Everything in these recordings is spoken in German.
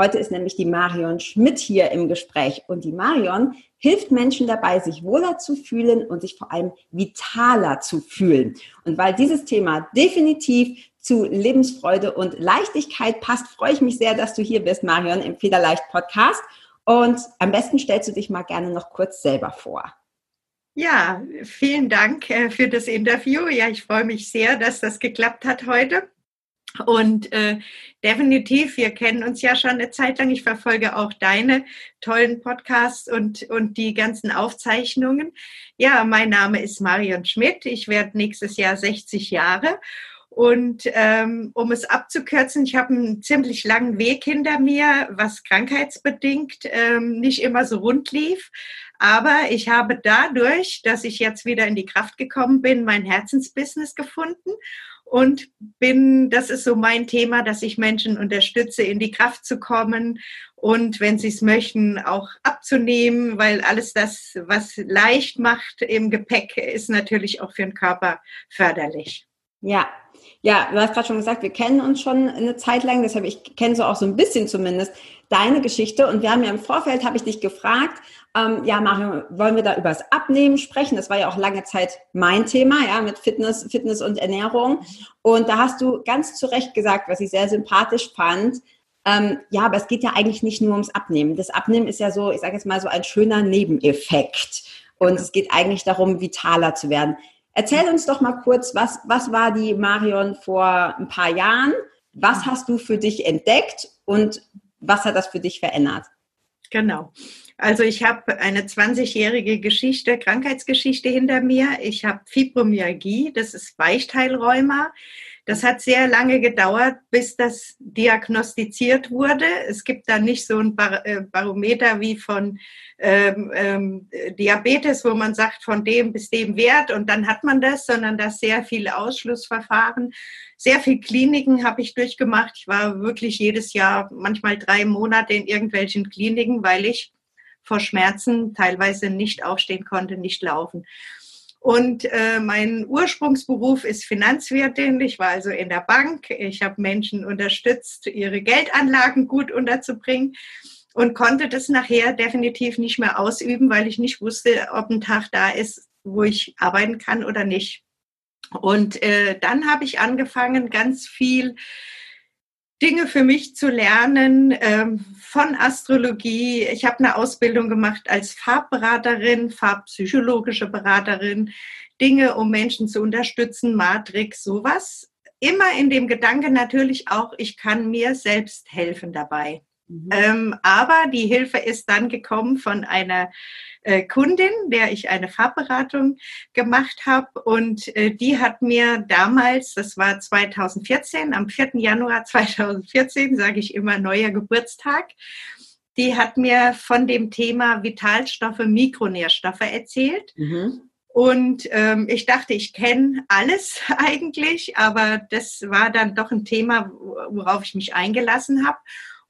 Heute ist nämlich die Marion Schmidt hier im Gespräch und die Marion hilft Menschen dabei, sich wohler zu fühlen und sich vor allem vitaler zu fühlen. Und weil dieses Thema definitiv zu Lebensfreude und Leichtigkeit passt, freue ich mich sehr, dass du hier bist, Marion, im Federleicht Podcast. Und am besten stellst du dich mal gerne noch kurz selber vor. Ja, vielen Dank äh, für das Interview. Ja, ich freue mich sehr, dass das geklappt hat heute. Und äh, definitiv, wir kennen uns ja schon eine Zeit lang. Ich verfolge auch deine tollen Podcasts und, und die ganzen Aufzeichnungen. Ja, mein Name ist Marion Schmidt. Ich werde nächstes Jahr 60 Jahre. Und ähm, um es abzukürzen, ich habe einen ziemlich langen Weg hinter mir, was krankheitsbedingt ähm, nicht immer so rund lief. Aber ich habe dadurch, dass ich jetzt wieder in die Kraft gekommen bin, mein Herzensbusiness gefunden und bin, das ist so mein Thema, dass ich Menschen unterstütze, in die Kraft zu kommen und wenn sie es möchten, auch abzunehmen, weil alles das, was leicht macht im Gepäck, ist natürlich auch für den Körper förderlich. Ja, ja, du hast gerade schon gesagt, wir kennen uns schon eine Zeit lang, deshalb ich kenne so auch so ein bisschen zumindest deine Geschichte und wir haben ja im Vorfeld, habe ich dich gefragt, ähm, ja, Mario, wollen wir da über das Abnehmen sprechen? Das war ja auch lange Zeit mein Thema, ja, mit Fitness, Fitness und Ernährung. Und da hast du ganz zu Recht gesagt, was ich sehr sympathisch fand. Ähm, ja, aber es geht ja eigentlich nicht nur ums Abnehmen. Das Abnehmen ist ja so, ich sage jetzt mal so ein schöner Nebeneffekt. Und es geht eigentlich darum, vitaler zu werden. Erzähl uns doch mal kurz, was, was war die Marion vor ein paar Jahren? Was hast du für dich entdeckt und was hat das für dich verändert? Genau. Also ich habe eine 20-jährige Geschichte, Krankheitsgeschichte hinter mir. Ich habe Fibromyalgie, das ist Weichteilrheuma. Das hat sehr lange gedauert, bis das diagnostiziert wurde. Es gibt da nicht so ein äh, Barometer wie von ähm, ähm, Diabetes, wo man sagt, von dem bis dem Wert und dann hat man das, sondern das sehr viele Ausschlussverfahren. Sehr viel Kliniken habe ich durchgemacht. Ich war wirklich jedes Jahr, manchmal drei Monate in irgendwelchen Kliniken, weil ich vor Schmerzen teilweise nicht aufstehen konnte, nicht laufen. Und äh, mein Ursprungsberuf ist Finanzwirtin. Ich war also in der Bank. Ich habe Menschen unterstützt, ihre Geldanlagen gut unterzubringen und konnte das nachher definitiv nicht mehr ausüben, weil ich nicht wusste, ob ein Tag da ist, wo ich arbeiten kann oder nicht. Und äh, dann habe ich angefangen, ganz viel Dinge für mich zu lernen ähm, von Astrologie. Ich habe eine Ausbildung gemacht als Farbberaterin, farbpsychologische Beraterin, Dinge, um Menschen zu unterstützen, Matrix, sowas. Immer in dem Gedanke natürlich auch, ich kann mir selbst helfen dabei. Mhm. Ähm, aber die Hilfe ist dann gekommen von einer äh, Kundin, der ich eine Farbberatung gemacht habe. Und äh, die hat mir damals, das war 2014, am 4. Januar 2014, sage ich immer, neuer Geburtstag, die hat mir von dem Thema Vitalstoffe, Mikronährstoffe erzählt. Mhm. Und ähm, ich dachte, ich kenne alles eigentlich, aber das war dann doch ein Thema, worauf ich mich eingelassen habe.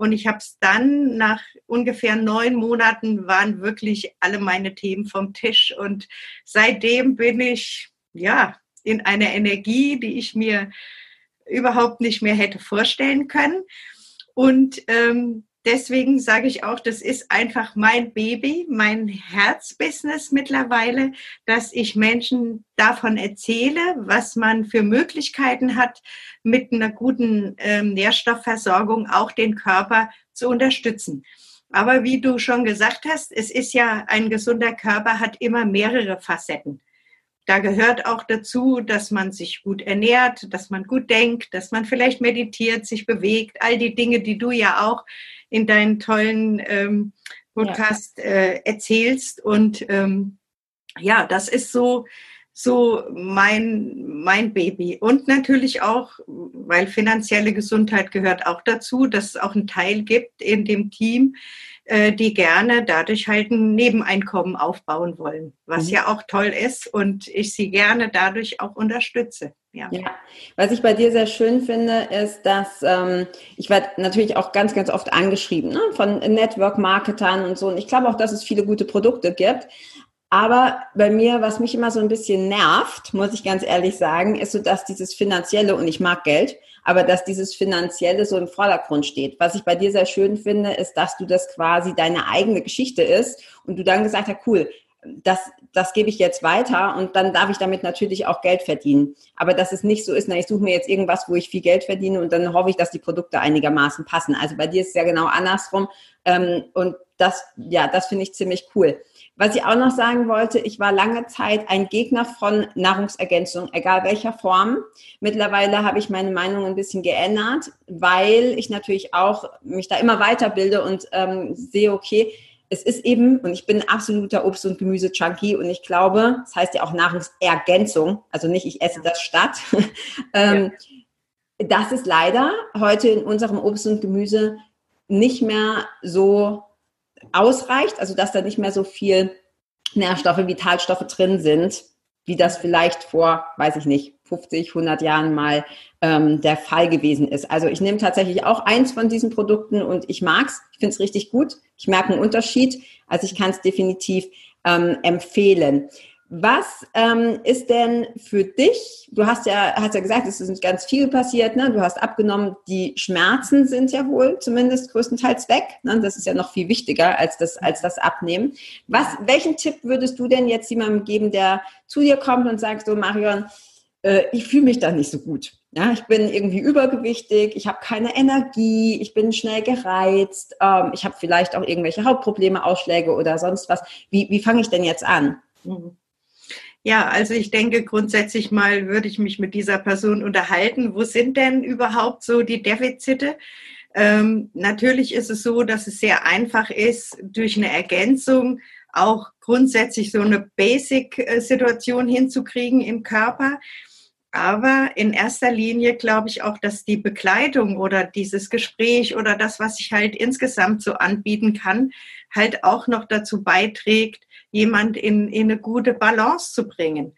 Und ich habe es dann nach ungefähr neun Monaten waren wirklich alle meine Themen vom Tisch. Und seitdem bin ich ja in einer Energie, die ich mir überhaupt nicht mehr hätte vorstellen können. Und ähm, deswegen sage ich auch, das ist einfach mein Baby, mein Herzbusiness mittlerweile, dass ich Menschen davon erzähle, was man für Möglichkeiten hat, mit einer guten ähm, Nährstoffversorgung auch den Körper zu unterstützen. Aber wie du schon gesagt hast, es ist ja ein gesunder Körper hat immer mehrere Facetten. Da gehört auch dazu, dass man sich gut ernährt, dass man gut denkt, dass man vielleicht meditiert, sich bewegt, all die Dinge, die du ja auch in deinen tollen ähm, Podcast äh, erzählst. Und ähm, ja, das ist so so mein, mein Baby. Und natürlich auch, weil finanzielle Gesundheit gehört auch dazu, dass es auch einen Teil gibt in dem Team, äh, die gerne dadurch halt ein Nebeneinkommen aufbauen wollen, was mhm. ja auch toll ist und ich sie gerne dadurch auch unterstütze. Ja. ja. was ich bei dir sehr schön finde, ist, dass ähm, ich werde natürlich auch ganz, ganz oft angeschrieben ne, von Network-Marketern und so. Und ich glaube auch, dass es viele gute Produkte gibt. Aber bei mir, was mich immer so ein bisschen nervt, muss ich ganz ehrlich sagen, ist so, dass dieses Finanzielle, und ich mag Geld, aber dass dieses Finanzielle so im Vordergrund steht. Was ich bei dir sehr schön finde, ist, dass du das quasi deine eigene Geschichte ist und du dann gesagt hast, cool, das, das gebe ich jetzt weiter und dann darf ich damit natürlich auch Geld verdienen. Aber dass es nicht so ist, na, ich suche mir jetzt irgendwas, wo ich viel Geld verdiene und dann hoffe ich, dass die Produkte einigermaßen passen. Also bei dir ist es ja genau andersrum. Ähm, und das, ja, das finde ich ziemlich cool. Was ich auch noch sagen wollte, ich war lange Zeit ein Gegner von Nahrungsergänzung, egal welcher Form. Mittlerweile habe ich meine Meinung ein bisschen geändert, weil ich natürlich auch mich da immer weiterbilde und ähm, sehe, okay, es ist eben, und ich bin ein absoluter Obst- und Gemüse-Junkie und ich glaube, das heißt ja auch Nahrungsergänzung, also nicht ich esse das statt. ähm, ja. Das ist leider heute in unserem Obst und Gemüse nicht mehr so ausreicht, also dass da nicht mehr so viel Nährstoffe, Vitalstoffe drin sind, wie das vielleicht vor, weiß ich nicht, 50, 100 Jahren mal ähm, der Fall gewesen ist. Also ich nehme tatsächlich auch eins von diesen Produkten und ich mag's. Ich finde es richtig gut. Ich merke einen Unterschied. Also ich kann es definitiv ähm, empfehlen. Was ähm, ist denn für dich, du hast ja, hast ja gesagt, es ist ganz viel passiert, ne? du hast abgenommen, die Schmerzen sind ja wohl zumindest größtenteils weg. Ne? Das ist ja noch viel wichtiger als das, als das Abnehmen. Was, welchen Tipp würdest du denn jetzt jemandem geben, der zu dir kommt und sagt, so Marion, äh, ich fühle mich da nicht so gut. Ja, ich bin irgendwie übergewichtig, ich habe keine Energie, ich bin schnell gereizt, ähm, ich habe vielleicht auch irgendwelche Hautprobleme, Ausschläge oder sonst was. Wie, wie fange ich denn jetzt an? Mhm. Ja, also ich denke grundsätzlich mal würde ich mich mit dieser Person unterhalten. Wo sind denn überhaupt so die Defizite? Ähm, natürlich ist es so, dass es sehr einfach ist, durch eine Ergänzung auch grundsätzlich so eine Basic-Situation hinzukriegen im Körper. Aber in erster Linie glaube ich auch, dass die Bekleidung oder dieses Gespräch oder das, was ich halt insgesamt so anbieten kann, halt auch noch dazu beiträgt, jemand in, in eine gute Balance zu bringen.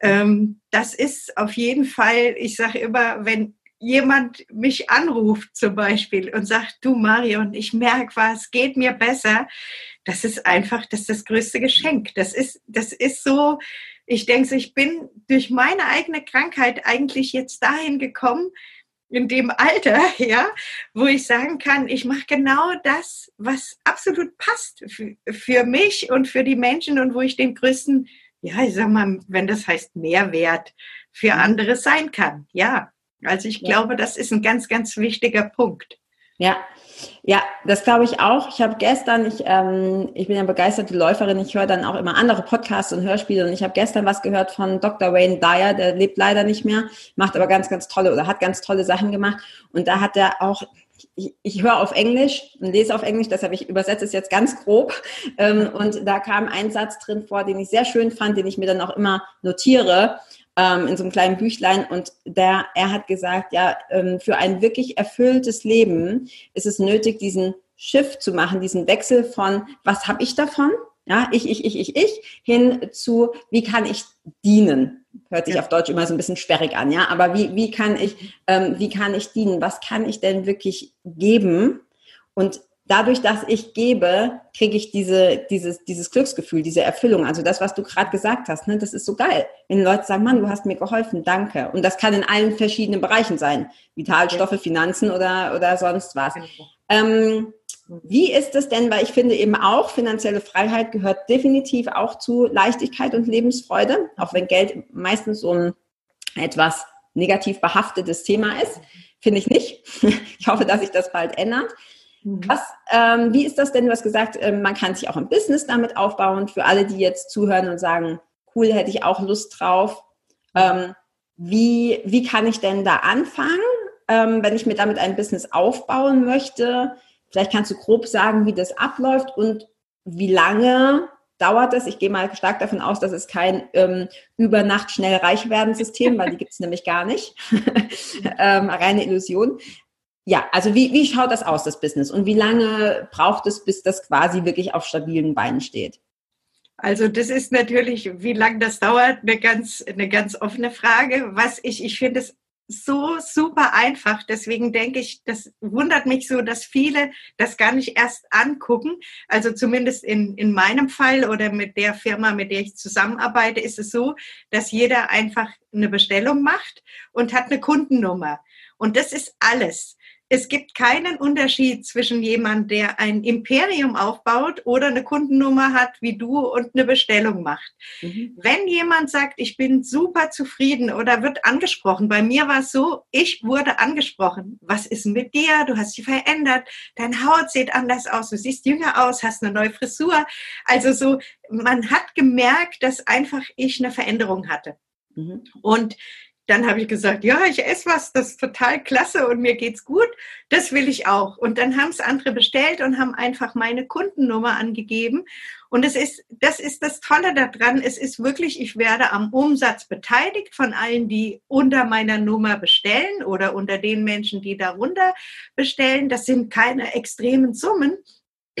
Ähm, das ist auf jeden Fall, ich sage immer, wenn jemand mich anruft zum Beispiel und sagt, du Marion, ich merke was, geht mir besser, das ist einfach, das ist das größte Geschenk. Das ist, das ist so, ich denke, ich bin durch meine eigene Krankheit eigentlich jetzt dahin gekommen, in dem Alter, ja, wo ich sagen kann, ich mache genau das, was absolut passt für, für, mich und für die Menschen und wo ich den größten, ja, ich sag mal, wenn das heißt Mehrwert für mhm. andere sein kann. Ja, also ich glaube, das ist ein ganz, ganz wichtiger Punkt. Ja, ja, das glaube ich auch. Ich habe gestern, ich, ähm, ich bin ja begeisterte Läuferin, ich höre dann auch immer andere Podcasts und Hörspiele und ich habe gestern was gehört von Dr. Wayne Dyer, der lebt leider nicht mehr, macht aber ganz, ganz tolle oder hat ganz tolle Sachen gemacht und da hat er auch ich, ich höre auf Englisch und lese auf Englisch, deshalb ich übersetze es jetzt ganz grob. Ähm, und da kam ein Satz drin vor, den ich sehr schön fand, den ich mir dann auch immer notiere ähm, in so einem kleinen Büchlein und der, er hat gesagt, ja, ähm, für ein wirklich erfülltes Leben ist es nötig, diesen Shift zu machen, diesen Wechsel von, was habe ich davon? Ja, ich, ich, ich, ich, ich, hin zu, wie kann ich dienen? Hört sich ja. auf Deutsch immer so ein bisschen sperrig an, ja, aber wie, wie kann ich, ähm, wie kann ich dienen? Was kann ich denn wirklich geben? Und dadurch, dass ich gebe, kriege ich diese, dieses, dieses Glücksgefühl, diese Erfüllung. Also das, was du gerade gesagt hast, ne, das ist so geil. Wenn Leute sagen, Mann, du hast mir geholfen, danke. Und das kann in allen verschiedenen Bereichen sein. Vitalstoffe, Finanzen oder, oder sonst was. Genau. Ähm, wie ist es denn, weil ich finde eben auch, finanzielle Freiheit gehört definitiv auch zu Leichtigkeit und Lebensfreude, auch wenn Geld meistens so ein etwas negativ behaftetes Thema ist. Finde ich nicht. Ich hoffe, dass sich das bald ändert. Mhm. Was, ähm, wie ist das denn? Du hast gesagt, äh, man kann sich auch ein Business damit aufbauen. Für alle, die jetzt zuhören und sagen, cool, hätte ich auch Lust drauf. Ähm, wie, wie kann ich denn da anfangen, ähm, wenn ich mir damit ein Business aufbauen möchte? Vielleicht kannst du grob sagen, wie das abläuft und wie lange dauert es. Ich gehe mal stark davon aus, dass es kein ähm, über Nacht schnell reich werden System, weil die gibt es nämlich gar nicht. ähm, reine Illusion. Ja, also wie, wie schaut das aus, das Business? Und wie lange braucht es, bis das quasi wirklich auf stabilen Beinen steht? Also das ist natürlich, wie lange das dauert, eine ganz, eine ganz offene Frage. Was ich, ich finde es so super einfach. Deswegen denke ich, das wundert mich so, dass viele das gar nicht erst angucken. Also zumindest in, in meinem Fall oder mit der Firma, mit der ich zusammenarbeite, ist es so, dass jeder einfach eine Bestellung macht und hat eine Kundennummer. Und das ist alles es gibt keinen Unterschied zwischen jemand, der ein Imperium aufbaut oder eine Kundennummer hat wie du und eine Bestellung macht. Mhm. Wenn jemand sagt, ich bin super zufrieden oder wird angesprochen, bei mir war es so, ich wurde angesprochen. Was ist mit dir? Du hast dich verändert. Deine Haut sieht anders aus. Du siehst jünger aus, hast eine neue Frisur. Also so, man hat gemerkt, dass einfach ich eine Veränderung hatte. Mhm. Und dann habe ich gesagt, ja, ich esse was, das ist total klasse und mir geht's gut. Das will ich auch. Und dann haben es andere bestellt und haben einfach meine Kundennummer angegeben. Und es ist, das ist das Tolle daran. Es ist wirklich, ich werde am Umsatz beteiligt von allen, die unter meiner Nummer bestellen oder unter den Menschen, die darunter bestellen. Das sind keine extremen Summen.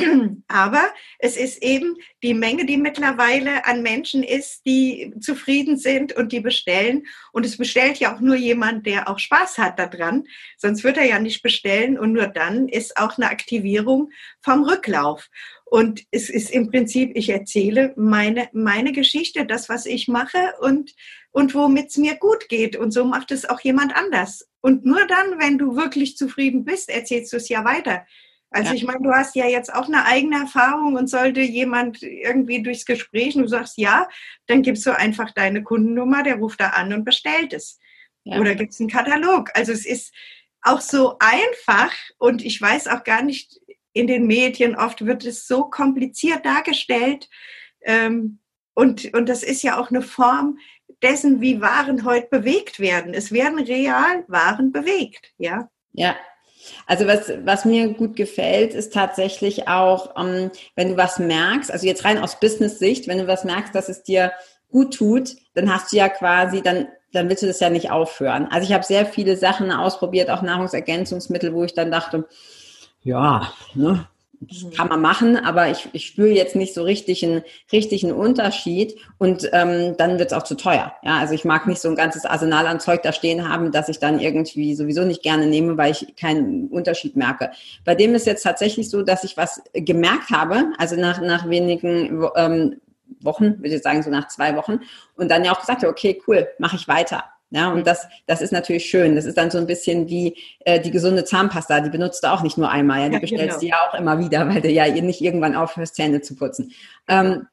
Aber es ist eben die Menge, die mittlerweile an Menschen ist, die zufrieden sind und die bestellen. Und es bestellt ja auch nur jemand, der auch Spaß hat daran. Sonst wird er ja nicht bestellen. Und nur dann ist auch eine Aktivierung vom Rücklauf. Und es ist im Prinzip, ich erzähle meine, meine Geschichte, das, was ich mache und, und womit es mir gut geht. Und so macht es auch jemand anders. Und nur dann, wenn du wirklich zufrieden bist, erzählst du es ja weiter. Also ja. ich meine, du hast ja jetzt auch eine eigene Erfahrung und sollte jemand irgendwie durchs Gespräch und du sagst ja, dann gibst du einfach deine Kundennummer, der ruft da an und bestellt es. Ja. Oder gibt es einen Katalog. Also es ist auch so einfach und ich weiß auch gar nicht, in den Medien oft wird es so kompliziert dargestellt. Ähm, und, und das ist ja auch eine Form dessen, wie Waren heute bewegt werden. Es werden real Waren bewegt, ja. Ja, also was, was mir gut gefällt, ist tatsächlich auch, ähm, wenn du was merkst, also jetzt rein aus Business-Sicht, wenn du was merkst, dass es dir gut tut, dann hast du ja quasi, dann, dann willst du das ja nicht aufhören. Also ich habe sehr viele Sachen ausprobiert, auch Nahrungsergänzungsmittel, wo ich dann dachte, ja, ne, kann man machen, aber ich, ich spüre jetzt nicht so richtig einen richtigen Unterschied und ähm, dann wird es auch zu teuer. Ja, also ich mag nicht so ein ganzes Arsenal an Zeug da stehen haben, dass ich dann irgendwie sowieso nicht gerne nehme, weil ich keinen Unterschied merke. Bei dem ist jetzt tatsächlich so, dass ich was gemerkt habe, also nach, nach wenigen ähm, Wochen, würde ich sagen, so nach zwei Wochen, und dann ja auch gesagt, okay, cool, mache ich weiter. Ja, und das, das ist natürlich schön. Das ist dann so ein bisschen wie äh, die gesunde Zahnpasta. Die benutzt du auch nicht nur einmal. Ja? Die ja, bestellst du genau. ja auch immer wieder, weil du ja nicht irgendwann aufhörst, Zähne zu putzen. Ähm,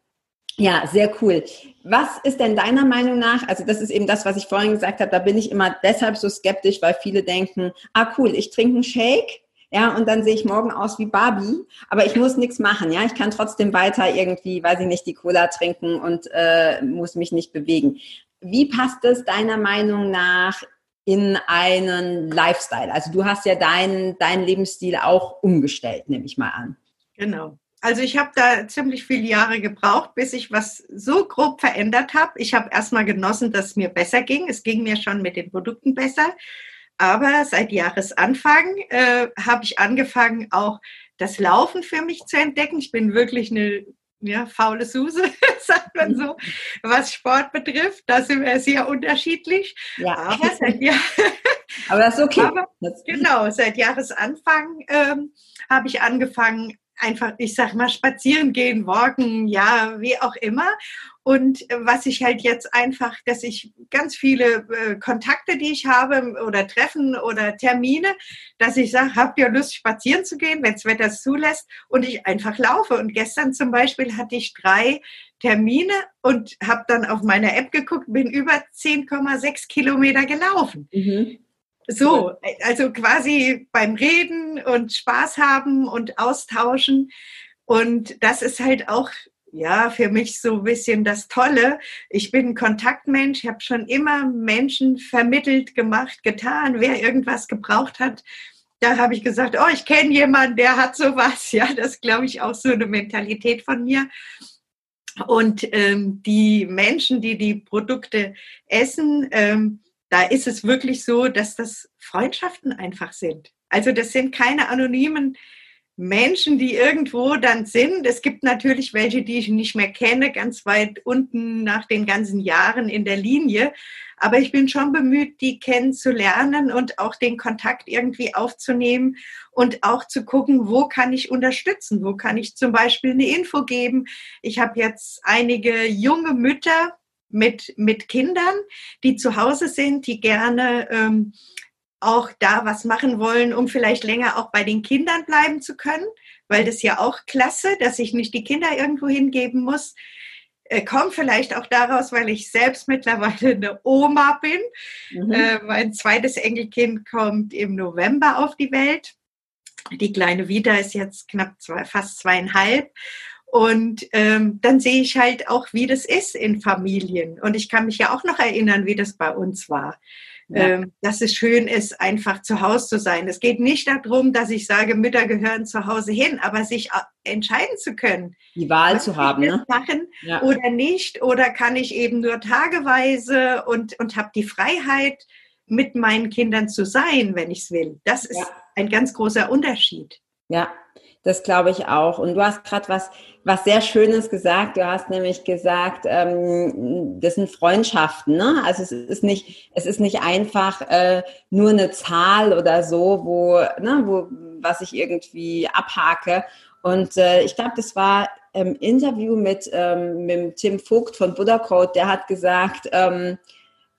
ja, sehr cool. Was ist denn deiner Meinung nach, also das ist eben das, was ich vorhin gesagt habe, da bin ich immer deshalb so skeptisch, weil viele denken, ah cool, ich trinke einen Shake, ja, und dann sehe ich morgen aus wie Barbie, aber ich muss nichts machen, ja, ich kann trotzdem weiter irgendwie, weiß ich nicht, die Cola trinken und äh, muss mich nicht bewegen. Wie passt es deiner Meinung nach in einen Lifestyle? Also du hast ja deinen, deinen Lebensstil auch umgestellt, nehme ich mal an. Genau. Also ich habe da ziemlich viele Jahre gebraucht, bis ich was so grob verändert habe. Ich habe erstmal genossen, dass es mir besser ging. Es ging mir schon mit den Produkten besser. Aber seit Jahresanfang äh, habe ich angefangen, auch das Laufen für mich zu entdecken. Ich bin wirklich eine ja, faule Suse, sagt man so, was Sport betrifft. Da sind wir sehr unterschiedlich. Ja. Aber, seit Jahr Aber das ist okay. Aber, genau, seit Jahresanfang ähm, habe ich angefangen, einfach, ich sag mal, spazieren gehen, walken, ja, wie auch immer. Und was ich halt jetzt einfach, dass ich ganz viele äh, Kontakte, die ich habe oder Treffen oder Termine, dass ich sage, habt ihr Lust, spazieren zu gehen, wenn das Wetter es zulässt und ich einfach laufe. Und gestern zum Beispiel hatte ich drei Termine und habe dann auf meiner App geguckt, bin über 10,6 Kilometer gelaufen. Mhm. So, also quasi beim Reden und Spaß haben und austauschen. Und das ist halt auch, ja, für mich so ein bisschen das Tolle. Ich bin ein Kontaktmensch, habe schon immer Menschen vermittelt, gemacht, getan, wer irgendwas gebraucht hat. Da habe ich gesagt, oh, ich kenne jemanden, der hat sowas. Ja, das glaube ich auch so eine Mentalität von mir. Und ähm, die Menschen, die die Produkte essen, ähm, da ist es wirklich so, dass das Freundschaften einfach sind. Also das sind keine anonymen Menschen, die irgendwo dann sind. Es gibt natürlich welche, die ich nicht mehr kenne, ganz weit unten nach den ganzen Jahren in der Linie. Aber ich bin schon bemüht, die kennenzulernen und auch den Kontakt irgendwie aufzunehmen und auch zu gucken, wo kann ich unterstützen, wo kann ich zum Beispiel eine Info geben. Ich habe jetzt einige junge Mütter mit, mit Kindern, die zu Hause sind, die gerne ähm, auch da was machen wollen, um vielleicht länger auch bei den Kindern bleiben zu können, weil das ja auch klasse, dass ich nicht die Kinder irgendwo hingeben muss. Äh, kommt vielleicht auch daraus, weil ich selbst mittlerweile eine Oma bin. Mhm. Äh, mein zweites Enkelkind kommt im November auf die Welt. Die kleine Vita ist jetzt knapp zwei, fast zweieinhalb. Und ähm, dann sehe ich halt auch, wie das ist in Familien. Und ich kann mich ja auch noch erinnern, wie das bei uns war. Ja. Ähm, dass es schön ist, einfach zu Hause zu sein. Es geht nicht darum, dass ich sage, Mütter gehören zu Hause hin, aber sich entscheiden zu können. Die Wahl zu haben, ne? Machen ja. oder nicht. Oder kann ich eben nur tageweise und, und habe die Freiheit, mit meinen Kindern zu sein, wenn ich es will. Das ist ja. ein ganz großer Unterschied. Ja, das glaube ich auch. Und du hast gerade was, was sehr Schönes gesagt. Du hast nämlich gesagt, ähm, das sind Freundschaften. Ne? Also es ist nicht, es ist nicht einfach äh, nur eine Zahl oder so, wo, ne, wo was ich irgendwie abhake. Und äh, ich glaube, das war im Interview mit, ähm, mit Tim Vogt von Buddha Code, der hat gesagt, ähm,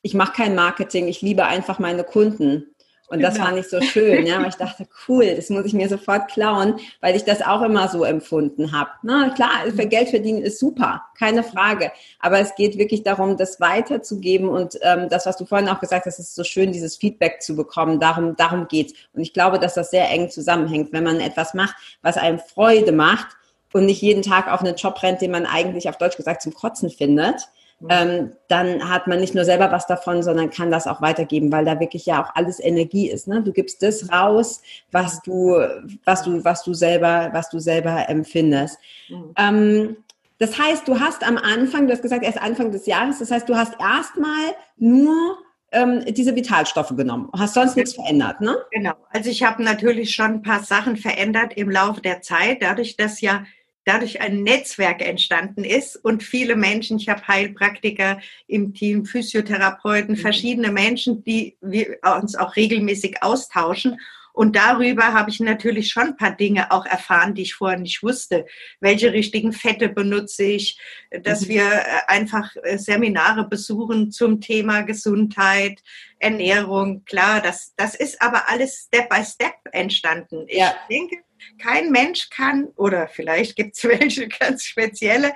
ich mache kein Marketing, ich liebe einfach meine Kunden. Und das genau. fand ich so schön, ja, weil ich dachte, cool, das muss ich mir sofort klauen, weil ich das auch immer so empfunden habe. Na klar, für Geld verdienen ist super, keine Frage. Aber es geht wirklich darum, das weiterzugeben und ähm, das, was du vorhin auch gesagt hast, ist so schön, dieses Feedback zu bekommen. Darum, darum geht's. Und ich glaube, dass das sehr eng zusammenhängt, wenn man etwas macht, was einem Freude macht und nicht jeden Tag auf einen Job rennt, den man eigentlich auf Deutsch gesagt zum Kotzen findet ähm, dann hat man nicht nur selber was davon, sondern kann das auch weitergeben, weil da wirklich ja auch alles Energie ist. Ne? Du gibst das raus, was du, was du, was du selber, was du selber empfindest. Mhm. Ähm, das heißt, du hast am Anfang, du hast gesagt, erst Anfang des Jahres, das heißt, du hast erstmal nur ähm, diese Vitalstoffe genommen, hast sonst nichts verändert, ne? Genau. Also ich habe natürlich schon ein paar Sachen verändert im Laufe der Zeit, dadurch, dass ja dadurch ein Netzwerk entstanden ist und viele Menschen, ich habe Heilpraktiker im Team, Physiotherapeuten, mhm. verschiedene Menschen, die wir uns auch regelmäßig austauschen. Und darüber habe ich natürlich schon ein paar Dinge auch erfahren, die ich vorher nicht wusste. Welche richtigen Fette benutze ich, dass mhm. wir äh, einfach äh, Seminare besuchen zum Thema Gesundheit, Ernährung. Klar, das, das ist aber alles Step by Step entstanden. Ich ja. denke, kein Mensch kann, oder vielleicht gibt es welche ganz spezielle,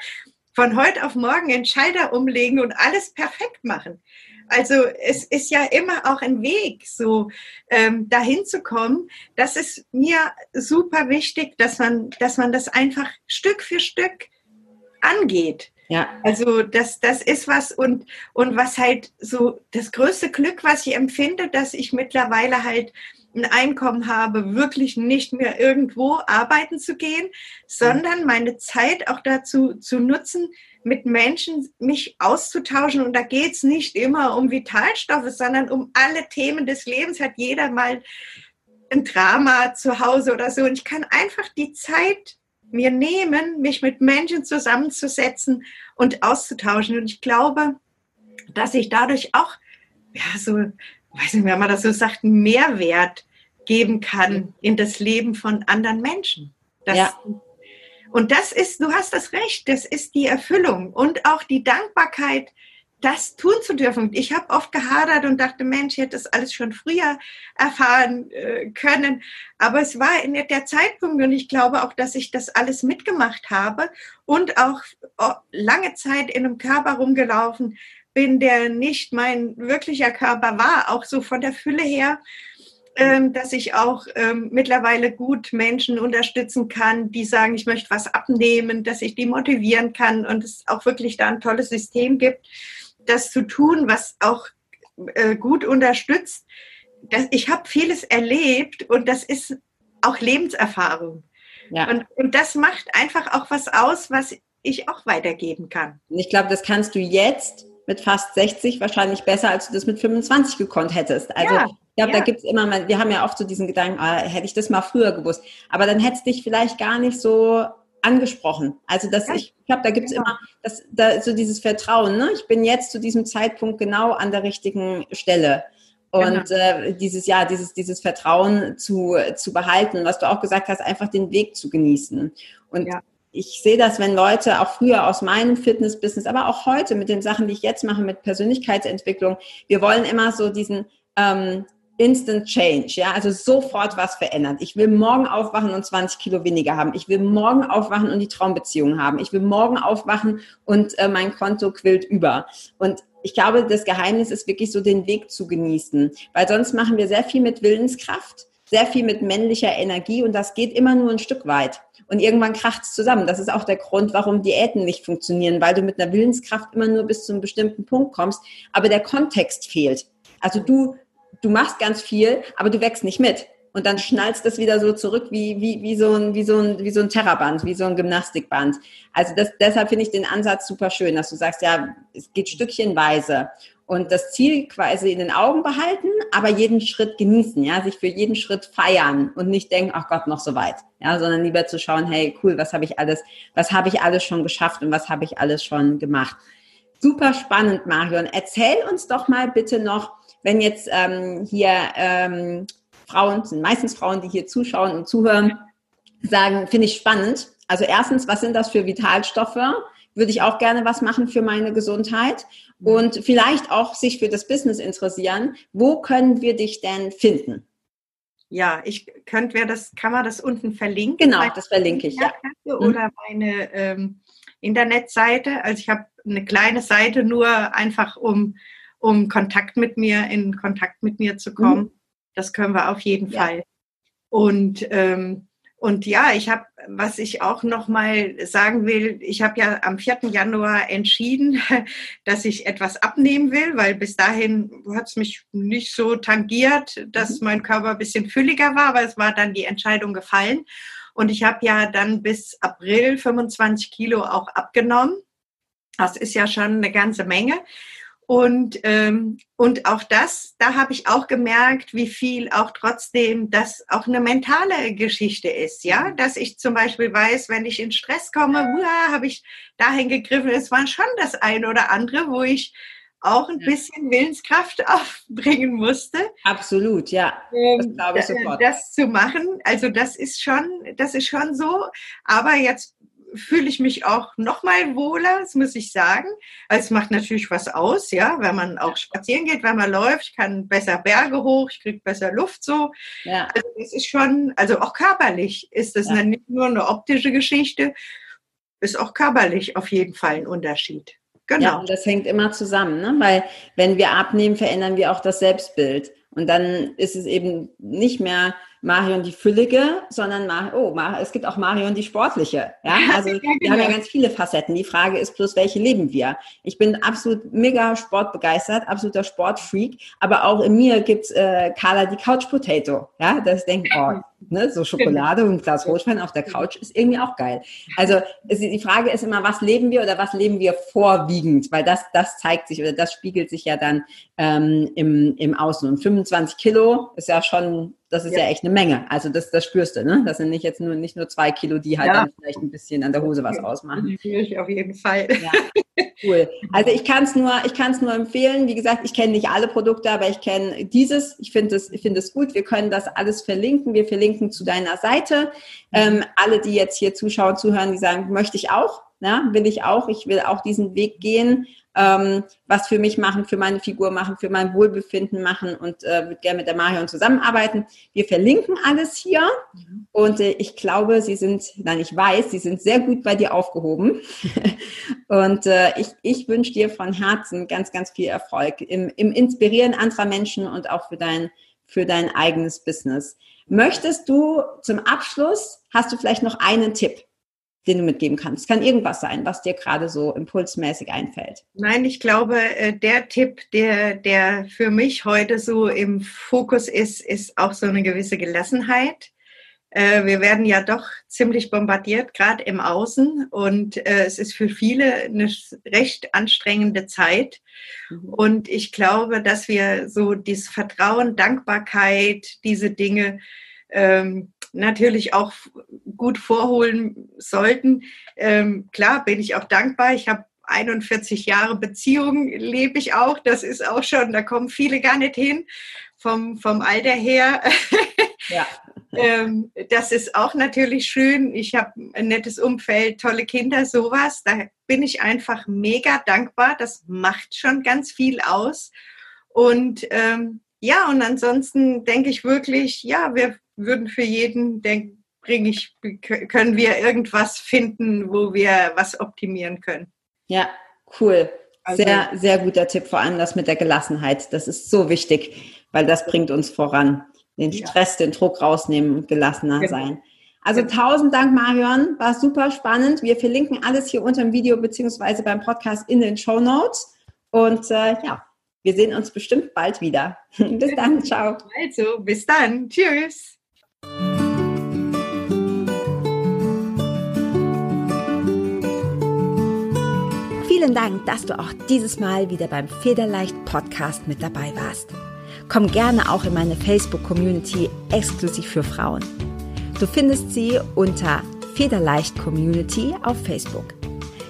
von heute auf morgen einen Schalter umlegen und alles perfekt machen. Also es ist ja immer auch ein Weg, so ähm, dahin zu kommen. Das ist mir super wichtig, dass man, dass man das einfach Stück für Stück angeht. Ja. Also das, das ist was und, und was halt so das größte Glück, was ich empfinde, dass ich mittlerweile halt ein Einkommen habe, wirklich nicht mehr irgendwo arbeiten zu gehen, sondern meine Zeit auch dazu zu nutzen, mit Menschen mich auszutauschen. Und da geht's nicht immer um Vitalstoffe, sondern um alle Themen des Lebens. Hat jeder mal ein Drama zu Hause oder so. Und ich kann einfach die Zeit mir nehmen, mich mit Menschen zusammenzusetzen und auszutauschen. Und ich glaube, dass ich dadurch auch, ja, so weiß nicht, wenn man das so sagt, einen Mehrwert geben kann in das Leben von anderen Menschen. Das, ja. Und das ist, du hast das Recht, das ist die Erfüllung und auch die Dankbarkeit, das tun zu dürfen. Ich habe oft gehadert und dachte, Mensch, ich hätte das alles schon früher erfahren äh, können. Aber es war in der Zeitpunkt und ich glaube auch, dass ich das alles mitgemacht habe und auch oh, lange Zeit in einem Körper rumgelaufen bin, der nicht mein wirklicher Körper war, auch so von der Fülle her, ähm, dass ich auch ähm, mittlerweile gut Menschen unterstützen kann, die sagen, ich möchte was abnehmen, dass ich die motivieren kann und es auch wirklich da ein tolles System gibt, das zu tun, was auch äh, gut unterstützt. Ich habe vieles erlebt und das ist auch Lebenserfahrung. Ja. Und, und das macht einfach auch was aus, was ich auch weitergeben kann. Und ich glaube, das kannst du jetzt mit fast 60 wahrscheinlich besser, als du das mit 25 gekonnt hättest. Also ja, ich glaube, ja. da gibt's immer mal, wir haben ja oft so diesen Gedanken, ah, hätte ich das mal früher gewusst. Aber dann hättest dich vielleicht gar nicht so angesprochen. Also das, ja. ich glaube, da gibt's ja. immer das, da, so dieses Vertrauen. Ne? Ich bin jetzt zu diesem Zeitpunkt genau an der richtigen Stelle. Und genau. äh, dieses, ja, dieses, dieses Vertrauen zu, zu behalten, was du auch gesagt hast, einfach den Weg zu genießen. Und ja ich sehe das, wenn Leute auch früher aus meinem Fitness-Business, aber auch heute mit den Sachen, die ich jetzt mache, mit Persönlichkeitsentwicklung, wir wollen immer so diesen ähm, Instant Change, ja, also sofort was verändern. Ich will morgen aufwachen und 20 Kilo weniger haben. Ich will morgen aufwachen und die Traumbeziehung haben. Ich will morgen aufwachen und äh, mein Konto quillt über. Und ich glaube, das Geheimnis ist wirklich so den Weg zu genießen, weil sonst machen wir sehr viel mit Willenskraft, sehr viel mit männlicher Energie und das geht immer nur ein Stück weit. Und irgendwann kracht es zusammen. Das ist auch der Grund, warum Diäten nicht funktionieren, weil du mit einer Willenskraft immer nur bis zu einem bestimmten Punkt kommst, aber der Kontext fehlt. Also du, du machst ganz viel, aber du wächst nicht mit. Und dann schnallst das wieder so zurück wie, wie, wie, so ein, wie, so ein, wie so ein Terraband, wie so ein Gymnastikband. Also das, deshalb finde ich den Ansatz super schön, dass du sagst, ja, es geht stückchenweise und das Ziel quasi in den Augen behalten, aber jeden Schritt genießen, ja, sich für jeden Schritt feiern und nicht denken, ach Gott, noch so weit, ja, sondern lieber zu schauen, hey, cool, was habe ich alles, was habe ich alles schon geschafft und was habe ich alles schon gemacht. Super spannend, Marion. Erzähl uns doch mal bitte noch, wenn jetzt ähm, hier ähm, Frauen, sind meistens Frauen, die hier zuschauen und zuhören, sagen, finde ich spannend. Also erstens, was sind das für Vitalstoffe? Würde ich auch gerne was machen für meine Gesundheit und vielleicht auch sich für das Business interessieren. Wo können wir dich denn finden? Ja, ich könnte, wer das, kann man das unten verlinken? Genau, das verlinke ich, ja. Mhm. Oder meine ähm, Internetseite. Also ich habe eine kleine Seite nur einfach, um, um Kontakt mit mir, in Kontakt mit mir zu kommen. Mhm. Das können wir auf jeden ja. Fall. Und ähm, und ja, ich habe, was ich auch noch mal sagen will, ich habe ja am 4. Januar entschieden, dass ich etwas abnehmen will, weil bis dahin hat es mich nicht so tangiert, dass mhm. mein Körper ein bisschen fülliger war, aber es war dann die Entscheidung gefallen. Und ich habe ja dann bis April 25 Kilo auch abgenommen. Das ist ja schon eine ganze Menge. Und, ähm, und auch das, da habe ich auch gemerkt, wie viel auch trotzdem das auch eine mentale Geschichte ist, ja, mhm. dass ich zum Beispiel weiß, wenn ich in Stress komme, habe ich dahin gegriffen, es war schon das eine oder andere, wo ich auch ein bisschen Willenskraft aufbringen musste. Absolut, ja. Das ähm, glaube ich sofort. Das zu machen, also das ist schon, das ist schon so. Aber jetzt fühle ich mich auch noch mal wohler, das muss ich sagen. Also es macht natürlich was aus, ja, wenn man auch spazieren geht, wenn man läuft, ich kann besser Berge hoch, ich kriege besser Luft so. Ja. Also es ist schon, also auch körperlich ist das ja. nicht nur eine optische Geschichte, ist auch körperlich auf jeden Fall ein Unterschied. Genau. Ja, und das hängt immer zusammen, ne? weil wenn wir abnehmen, verändern wir auch das Selbstbild. Und dann ist es eben nicht mehr Marion die Füllige, sondern Mar oh, Mar es gibt auch Marion die Sportliche. Ja, also ja, genau. wir haben ja ganz viele Facetten. Die Frage ist bloß, welche leben wir? Ich bin absolut mega sportbegeistert, absoluter Sportfreak, aber auch in mir gibt's äh, Carla die Couch Potato. Ja, das denkt, oh, ne, so Schokolade und ein Glas Rotwein auf der Couch ist irgendwie auch geil. Also es, die Frage ist immer, was leben wir oder was leben wir vorwiegend? Weil das, das zeigt sich oder das spiegelt sich ja dann ähm, im, im Außen. Und 25 Kilo ist ja schon das ist ja. ja, echt eine Menge. Also das, das spürst du, ne? Das sind nicht jetzt nur nicht nur zwei Kilo, die halt ja. dann vielleicht ein bisschen an der Hose was ausmachen. Natürlich, auf jeden Fall. Ja. Cool. Also ich kann es nur, ich kann es nur empfehlen. Wie gesagt, ich kenne nicht alle Produkte, aber ich kenne dieses. Ich finde es, ich finde es gut. Wir können das alles verlinken. Wir verlinken zu deiner Seite. Ähm, alle, die jetzt hier zuschauen, zuhören, die sagen, möchte ich auch, ja, will ich auch. Ich will auch diesen Weg gehen ähm, was für mich machen, für meine Figur machen, für mein Wohlbefinden machen und äh, würde gerne mit der Marion zusammenarbeiten. Wir verlinken alles hier mhm. und äh, ich glaube, Sie sind, nein, ich weiß, Sie sind sehr gut bei dir aufgehoben und äh, ich, ich wünsche dir von Herzen ganz, ganz viel Erfolg im, im Inspirieren anderer Menschen und auch für dein, für dein eigenes Business. Möchtest du zum Abschluss, hast du vielleicht noch einen Tipp? Den du mitgeben kannst. Es kann irgendwas sein, was dir gerade so impulsmäßig einfällt. Nein, ich glaube, äh, der Tipp, der, der für mich heute so im Fokus ist, ist auch so eine gewisse Gelassenheit. Äh, wir werden ja doch ziemlich bombardiert, gerade im Außen. Und äh, es ist für viele eine recht anstrengende Zeit. Mhm. Und ich glaube, dass wir so dieses Vertrauen, Dankbarkeit, diese Dinge ähm, natürlich auch gut vorholen sollten. Ähm, klar bin ich auch dankbar. Ich habe 41 Jahre Beziehung lebe ich auch. Das ist auch schon, da kommen viele gar nicht hin vom, vom Alter her. Ja. ähm, das ist auch natürlich schön. Ich habe ein nettes Umfeld, tolle Kinder, sowas. Da bin ich einfach mega dankbar. Das macht schon ganz viel aus. Und ähm, ja, und ansonsten denke ich wirklich, ja, wir würden für jeden, denke bringe ich, können wir irgendwas finden, wo wir was optimieren können. Ja, cool. Also, sehr, sehr guter Tipp, vor allem das mit der Gelassenheit. Das ist so wichtig, weil das bringt uns voran. Den Stress, ja. den Druck rausnehmen und gelassener genau. sein. Also genau. tausend Dank, Marion. War super spannend. Wir verlinken alles hier unter dem Video beziehungsweise beim Podcast in den Show Notes. Und äh, ja, wir sehen uns bestimmt bald wieder. bis dann. Ciao. Also, bis dann. Tschüss. Vielen Dank, dass du auch dieses Mal wieder beim Federleicht Podcast mit dabei warst. Komm gerne auch in meine Facebook-Community exklusiv für Frauen. Du findest sie unter Federleicht Community auf Facebook.